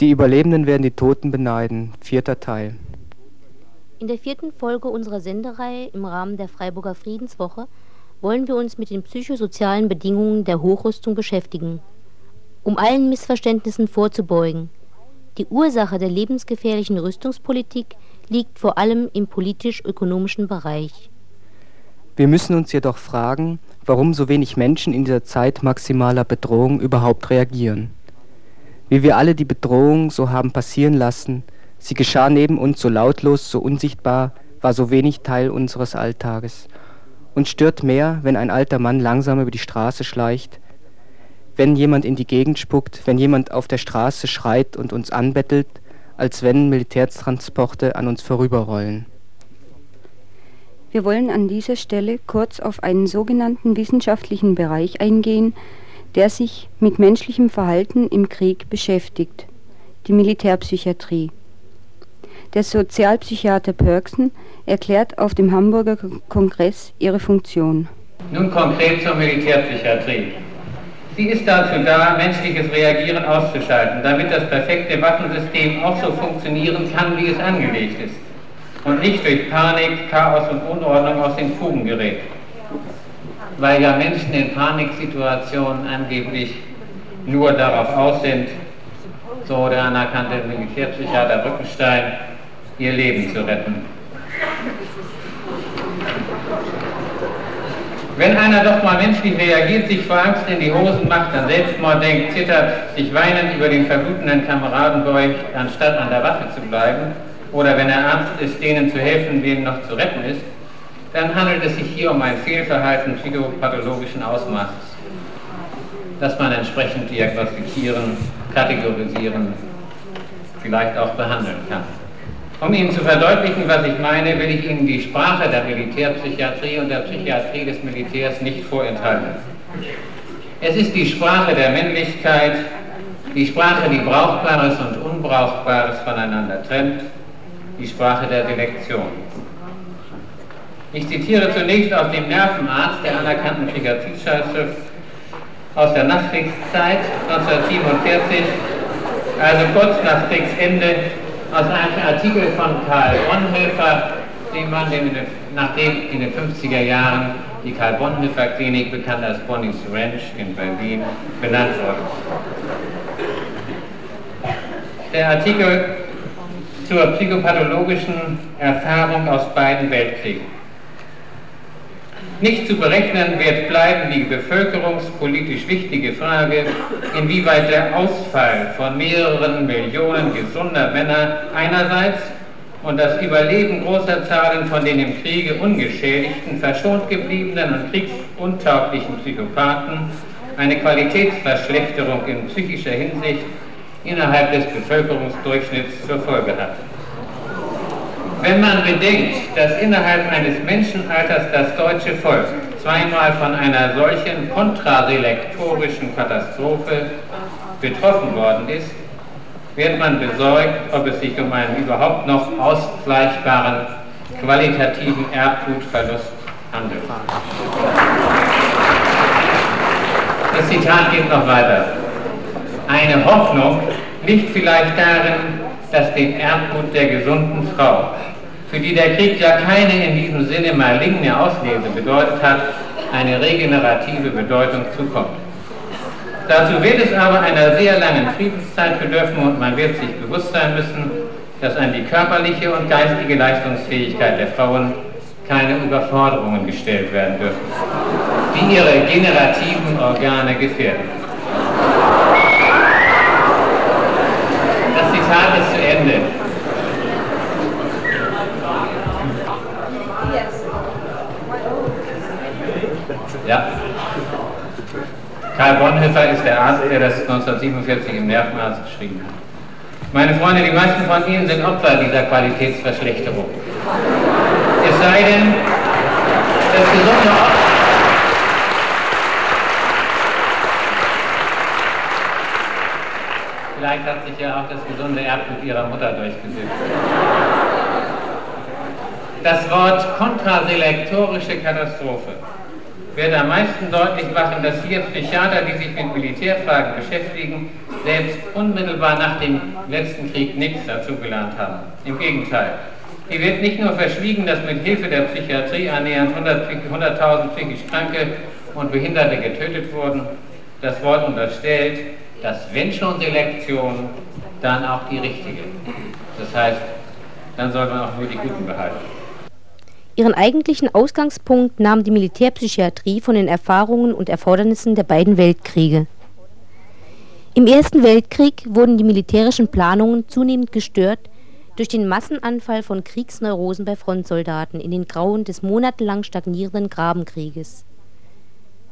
Die Überlebenden werden die Toten beneiden. Vierter Teil. In der vierten Folge unserer Sendereihe im Rahmen der Freiburger Friedenswoche wollen wir uns mit den psychosozialen Bedingungen der Hochrüstung beschäftigen, um allen Missverständnissen vorzubeugen. Die Ursache der lebensgefährlichen Rüstungspolitik liegt vor allem im politisch-ökonomischen Bereich. Wir müssen uns jedoch fragen, warum so wenig Menschen in dieser Zeit maximaler Bedrohung überhaupt reagieren. Wie wir alle die Bedrohung so haben passieren lassen, sie geschah neben uns so lautlos, so unsichtbar, war so wenig Teil unseres Alltages. Uns stört mehr, wenn ein alter Mann langsam über die Straße schleicht, wenn jemand in die Gegend spuckt, wenn jemand auf der Straße schreit und uns anbettelt, als wenn Militärtransporte an uns vorüberrollen. Wir wollen an dieser Stelle kurz auf einen sogenannten wissenschaftlichen Bereich eingehen, der sich mit menschlichem Verhalten im Krieg beschäftigt, die Militärpsychiatrie. Der Sozialpsychiater Pörksen erklärt auf dem Hamburger Kongress ihre Funktion. Nun konkret zur Militärpsychiatrie. Sie ist dazu da, menschliches Reagieren auszuschalten, damit das perfekte Waffensystem auch so funktionieren kann, wie es angelegt ist und nicht durch Panik, Chaos und Unordnung aus den Fugen gerät weil ja Menschen in Paniksituationen angeblich nur darauf aus sind, so der anerkannte Militärpsychiater Rückenstein, ihr Leben zu retten. Wenn einer doch mal menschlich reagiert, sich vor Angst in die Hosen macht, an Selbstmord denkt, zittert, sich weinend über den verblutenden Kameraden beugt, anstatt an der Waffe zu bleiben, oder wenn er Arzt ist, denen zu helfen, denen noch zu retten ist, dann handelt es sich hier um ein Fehlverhalten psychopathologischen Ausmaßes, das man entsprechend diagnostizieren, kategorisieren, vielleicht auch behandeln kann. Um Ihnen zu verdeutlichen, was ich meine, will ich Ihnen die Sprache der Militärpsychiatrie und der Psychiatrie des Militärs nicht vorenthalten. Es ist die Sprache der Männlichkeit, die Sprache, die Brauchbares und Unbrauchbares voneinander trennt, die Sprache der Selektion. Ich zitiere zunächst aus dem Nervenarzt der anerkannten Psychiatriezeitschrift aus der Nachkriegszeit 1947, also kurz nach Kriegsende, aus einem Artikel von Karl Bonhoeffer, den man in nachdem in den 50er Jahren die Karl Bonhoeffer Klinik, bekannt als Bonnie's Ranch in Berlin, benannt wurde. Der Artikel zur psychopathologischen Erfahrung aus beiden Weltkriegen. Nicht zu berechnen wird bleiben die bevölkerungspolitisch wichtige Frage, inwieweit der Ausfall von mehreren Millionen gesunder Männer einerseits und das Überleben großer Zahlen von den im Kriege ungeschädigten, verschont gebliebenen und kriegsuntauglichen Psychopathen eine Qualitätsverschlechterung in psychischer Hinsicht innerhalb des Bevölkerungsdurchschnitts zur Folge hat. Wenn man bedenkt, dass innerhalb eines Menschenalters das deutsche Volk zweimal von einer solchen kontraselektorischen Katastrophe betroffen worden ist, wird man besorgt, ob es sich um einen überhaupt noch ausgleichbaren qualitativen Erbgutverlust handelt. Das Zitat geht noch weiter. Eine Hoffnung liegt vielleicht darin, dass dem Erbgut der gesunden Frau für die der Krieg ja keine in diesem Sinne maligne Auslese bedeutet hat, eine regenerative Bedeutung zukommt. Dazu wird es aber einer sehr langen Friedenszeit bedürfen und man wird sich bewusst sein müssen, dass an die körperliche und geistige Leistungsfähigkeit der Frauen keine Überforderungen gestellt werden dürfen, die ihre generativen Organe gefährden. Das Zitat ist zu Ende. Ja. Karl Bonhoeffer ist der Arzt, der das 1947 im Nervenarzt geschrieben hat. Meine Freunde, die meisten von Ihnen sind Opfer dieser Qualitätsverschlechterung. Es sei denn, das gesunde Opfer Vielleicht hat sich ja auch das gesunde Erbgut Ihrer Mutter durchgesetzt. Das Wort kontraselektorische Katastrophe wird am meisten deutlich machen, dass hier Psychiater, die sich mit Militärfragen beschäftigen, selbst unmittelbar nach dem letzten Krieg nichts dazugelernt haben. Im Gegenteil. Hier wird nicht nur verschwiegen, dass mit Hilfe der Psychiatrie annähernd 100.000 psychisch Kranke und Behinderte getötet wurden. Das Wort unterstellt, dass wenn schon Selektion, dann auch die richtige. Das heißt, dann soll man auch nur die Guten behalten. Ihren eigentlichen Ausgangspunkt nahm die Militärpsychiatrie von den Erfahrungen und Erfordernissen der beiden Weltkriege. Im Ersten Weltkrieg wurden die militärischen Planungen zunehmend gestört durch den Massenanfall von Kriegsneurosen bei Frontsoldaten in den Grauen des monatelang stagnierenden Grabenkrieges.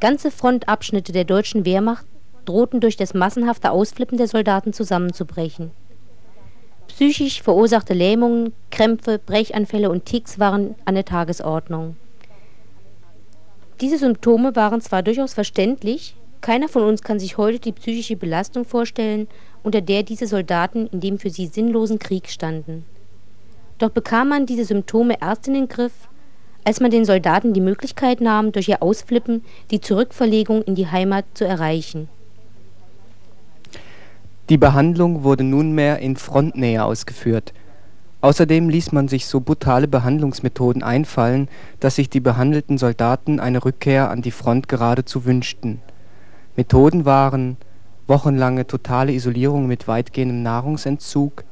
Ganze Frontabschnitte der deutschen Wehrmacht drohten durch das massenhafte Ausflippen der Soldaten zusammenzubrechen. Psychisch verursachte Lähmungen, Krämpfe, Brechanfälle und Ticks waren an der Tagesordnung. Diese Symptome waren zwar durchaus verständlich, keiner von uns kann sich heute die psychische Belastung vorstellen, unter der diese Soldaten in dem für sie sinnlosen Krieg standen. Doch bekam man diese Symptome erst in den Griff, als man den Soldaten die Möglichkeit nahm, durch ihr Ausflippen die Zurückverlegung in die Heimat zu erreichen. Die Behandlung wurde nunmehr in Frontnähe ausgeführt. Außerdem ließ man sich so brutale Behandlungsmethoden einfallen, dass sich die behandelten Soldaten eine Rückkehr an die Front geradezu wünschten. Methoden waren wochenlange totale Isolierung mit weitgehendem Nahrungsentzug,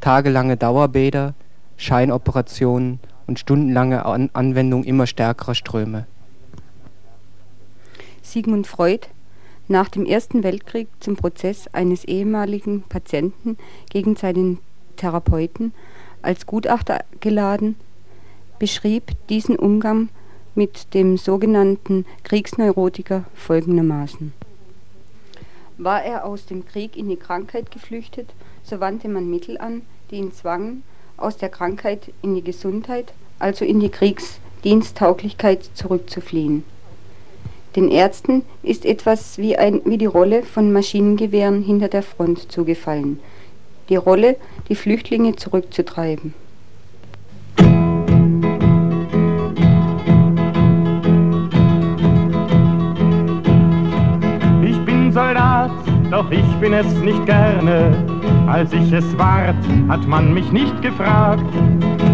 tagelange Dauerbäder, Scheinoperationen und stundenlange Anwendung immer stärkerer Ströme. Sigmund Freud nach dem Ersten Weltkrieg zum Prozess eines ehemaligen Patienten gegen seinen Therapeuten als Gutachter geladen, beschrieb diesen Umgang mit dem sogenannten Kriegsneurotiker folgendermaßen. War er aus dem Krieg in die Krankheit geflüchtet, so wandte man Mittel an, die ihn zwangen, aus der Krankheit in die Gesundheit, also in die Kriegsdiensttauglichkeit zurückzufliehen. Den Ärzten ist etwas wie, ein, wie die Rolle von Maschinengewehren hinter der Front zugefallen. Die Rolle, die Flüchtlinge zurückzutreiben. Ich bin Soldat, doch ich bin es nicht gerne. Als ich es ward, hat man mich nicht gefragt.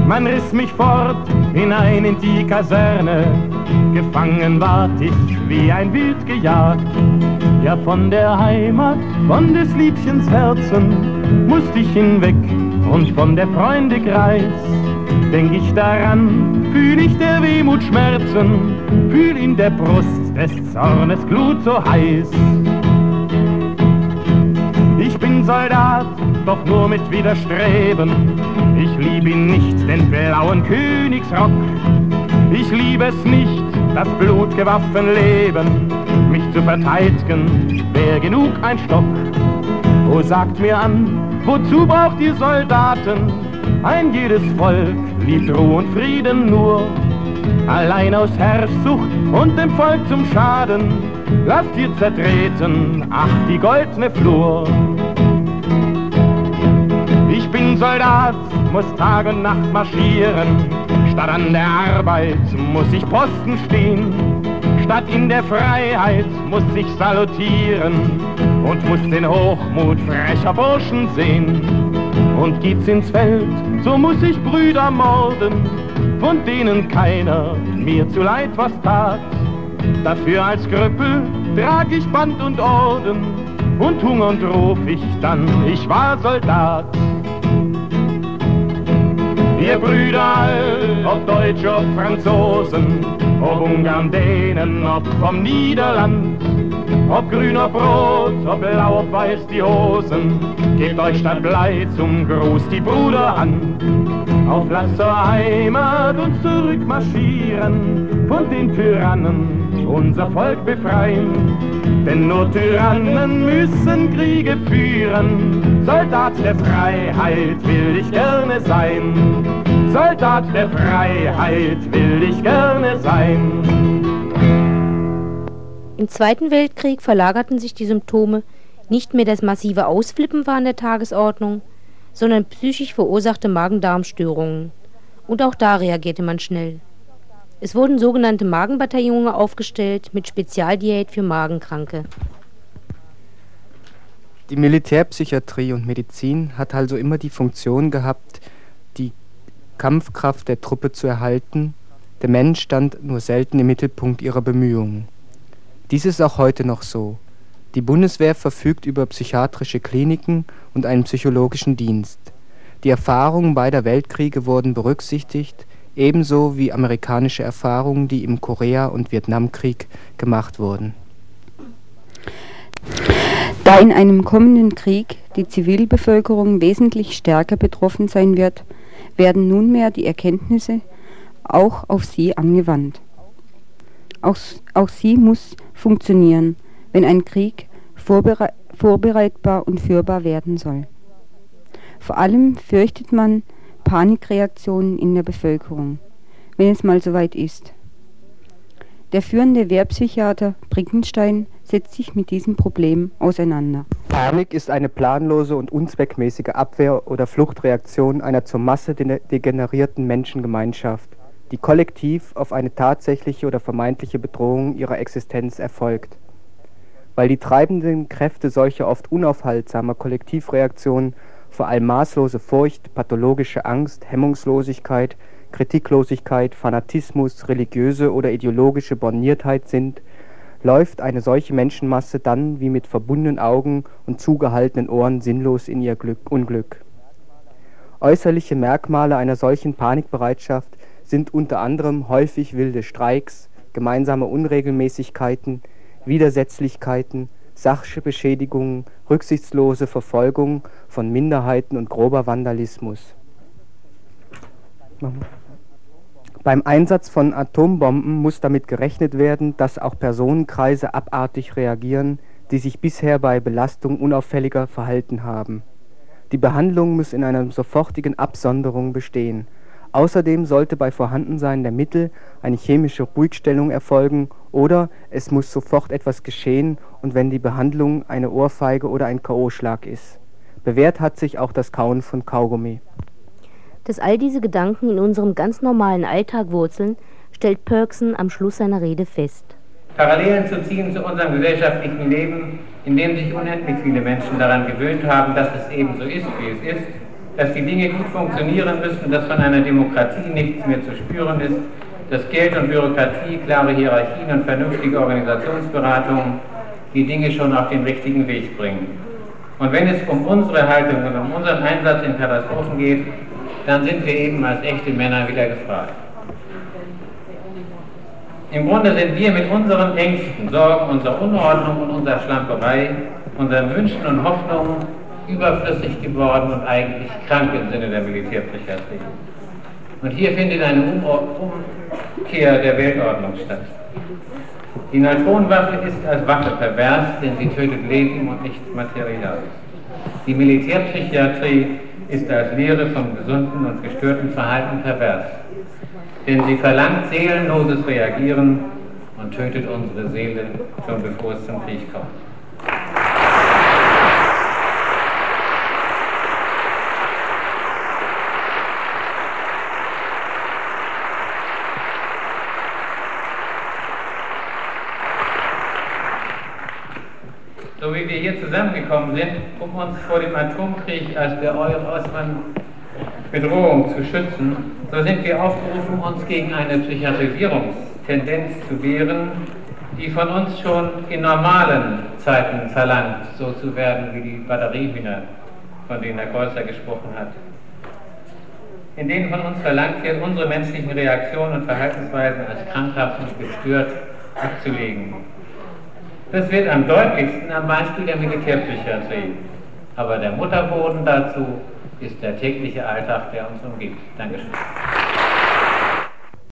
Man riss mich fort hinein in die Kaserne. Gefangen ward ich wie ein Wild gejagt. Ja, von der Heimat, von des Liebchens Herzen, musste ich hinweg und von der Freunde Kreis. Denk ich daran, fühl ich der Wehmut Schmerzen, fühl in der Brust des Zornes Glut so heiß. Soldat, doch nur mit Widerstreben. Ich lieb ihn nicht, den blauen Königsrock. Ich liebe es nicht, das blutge Waffenleben. Mich zu verteidigen, wär genug ein Stock. Oh, sagt mir an, wozu braucht ihr Soldaten? Ein jedes Volk liebt Ruhe und Frieden nur. Allein aus Herrschsucht und dem Volk zum Schaden, lasst ihr zertreten, ach die goldene Flur. Soldat, muss Tag und Nacht marschieren, statt an der Arbeit muss ich Posten stehen, statt in der Freiheit muss ich salutieren und muss den Hochmut frecher Burschen sehen. Und geht's ins Feld, so muss ich Brüder morden, von denen keiner mir zu leid was tat. Dafür als Krüppel trag ich Band und Orden und hungernd ruf ich dann, ich war Soldat. Ihr Brüder all, ob Deutsch, ob Franzosen, ob Ungarn, Dänen, ob vom Niederland, ob grün, ob rot, ob blau, ob weiß die Hosen, gebt euch statt Blei zum Gruß die Bruder an. Auf Lass zur Heimat und zurückmarschieren, von den Tyrannen unser Volk befreien. Denn nur Tyrannen müssen Kriege führen, Soldat der Freiheit will ich gerne sein. Soldat der Freiheit will ich gerne sein. Im Zweiten Weltkrieg verlagerten sich die Symptome, nicht mehr das massive Ausflippen war an der Tagesordnung, sondern psychisch verursachte Magen-Darm-Störungen. Und auch da reagierte man schnell. Es wurden sogenannte Magenbataillone aufgestellt mit Spezialdiät für Magenkranke. Die Militärpsychiatrie und Medizin hat also immer die Funktion gehabt, die Kampfkraft der Truppe zu erhalten, der Mensch stand nur selten im Mittelpunkt ihrer Bemühungen. Dies ist auch heute noch so. Die Bundeswehr verfügt über psychiatrische Kliniken und einen psychologischen Dienst. Die Erfahrungen beider Weltkriege wurden berücksichtigt, ebenso wie amerikanische Erfahrungen, die im Korea und Vietnamkrieg gemacht wurden da in einem kommenden Krieg die Zivilbevölkerung wesentlich stärker betroffen sein wird, werden nunmehr die Erkenntnisse auch auf sie angewandt. Auch, auch sie muss funktionieren, wenn ein Krieg vorbere vorbereitbar und führbar werden soll. Vor allem fürchtet man Panikreaktionen in der Bevölkerung, wenn es mal soweit ist. Der führende Wehrpsychiater Brickenstein setzt sich mit diesem Problem auseinander. Panik ist eine planlose und unzweckmäßige Abwehr- oder Fluchtreaktion einer zur Masse degenerierten Menschengemeinschaft, die kollektiv auf eine tatsächliche oder vermeintliche Bedrohung ihrer Existenz erfolgt. Weil die treibenden Kräfte solcher oft unaufhaltsamer Kollektivreaktionen vor allem maßlose Furcht, pathologische Angst, Hemmungslosigkeit, Kritiklosigkeit, Fanatismus, religiöse oder ideologische Borniertheit sind läuft eine solche Menschenmasse dann wie mit verbundenen Augen und zugehaltenen Ohren sinnlos in ihr Glück, Unglück. Äußerliche Merkmale einer solchen Panikbereitschaft sind unter anderem häufig wilde Streiks, gemeinsame Unregelmäßigkeiten, Widersetzlichkeiten, Sachbeschädigungen, rücksichtslose Verfolgung von Minderheiten und grober Vandalismus. Machen wir. Beim Einsatz von Atombomben muss damit gerechnet werden, dass auch Personenkreise abartig reagieren, die sich bisher bei Belastung unauffälliger verhalten haben. Die Behandlung muss in einer sofortigen Absonderung bestehen. Außerdem sollte bei Vorhandensein der Mittel eine chemische Ruhigstellung erfolgen oder es muss sofort etwas geschehen und wenn die Behandlung eine Ohrfeige oder ein K.O.-Schlag ist. Bewährt hat sich auch das Kauen von Kaugummi dass all diese Gedanken in unserem ganz normalen Alltag wurzeln, stellt Perksen am Schluss seiner Rede fest. Parallelen zu ziehen zu unserem gesellschaftlichen Leben, in dem sich unendlich viele Menschen daran gewöhnt haben, dass es eben so ist, wie es ist, dass die Dinge gut funktionieren müssen, dass von einer Demokratie nichts mehr zu spüren ist, dass Geld und Bürokratie, klare Hierarchien und vernünftige Organisationsberatung die Dinge schon auf den richtigen Weg bringen. Und wenn es um unsere Haltung und um unseren Einsatz in Katastrophen geht, dann sind wir eben als echte Männer wieder gefragt. Im Grunde sind wir mit unseren Ängsten, Sorgen, unserer Unordnung und unserer Schlamperei, unseren Wünschen und Hoffnungen überflüssig geworden und eigentlich krank im Sinne der Militärpsychiatrie. Und hier findet eine Umkehr der Weltordnung statt. Die Neutronenwaffe ist als Waffe pervers, denn sie tötet Leben und nicht Material. Die Militärpsychiatrie ist als Lehre vom gesunden und gestörten Verhalten pervers. Denn sie verlangt seelenloses Reagieren und tötet unsere Seele schon bevor es zum Krieg kommt. So wie wir hier zusammengekommen sind, um uns vor dem Atomkrieg als der äußeren Bedrohung zu schützen, so sind wir aufgerufen, uns gegen eine Psychiatrisierungstendenz zu wehren, die von uns schon in normalen Zeiten verlangt, so zu werden wie die Batteriehühner, von denen Herr Kreuzer gesprochen hat. In denen von uns verlangt wird, unsere menschlichen Reaktionen und Verhaltensweisen als krankhaft und gestört abzulegen das wird am deutlichsten am Beispiel der Militärpsychiatrie. Aber der Mutterboden dazu ist der tägliche Alltag, der uns umgibt. Dankeschön.